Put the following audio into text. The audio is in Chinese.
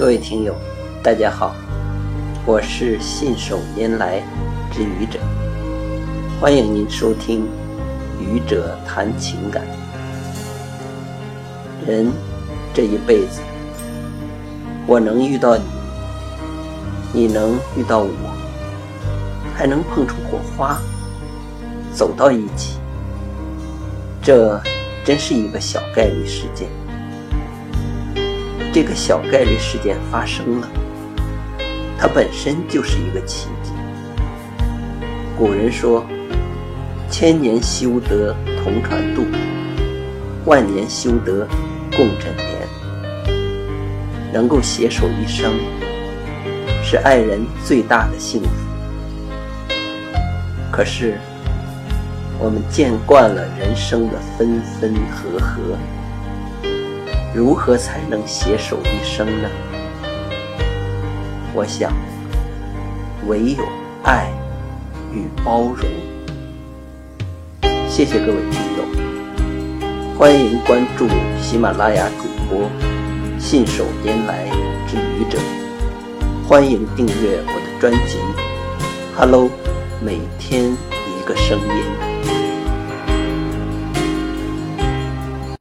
各位听友，大家好，我是信手拈来之愚者，欢迎您收听《愚者谈情感》。人这一辈子，我能遇到你，你能遇到我，还能碰出火花，走到一起，这真是一个小概率事件。这个小概率事件发生了，它本身就是一个奇迹。古人说：“千年修得同船渡，万年修得共枕眠。”能够携手一生，是爱人最大的幸福。可是，我们见惯了人生的分分合合。如何才能携手一生呢？我想，唯有爱与包容。谢谢各位听友，欢迎关注喜马拉雅主播信手拈来之愚者，欢迎订阅我的专辑《Hello》，每天一个声音。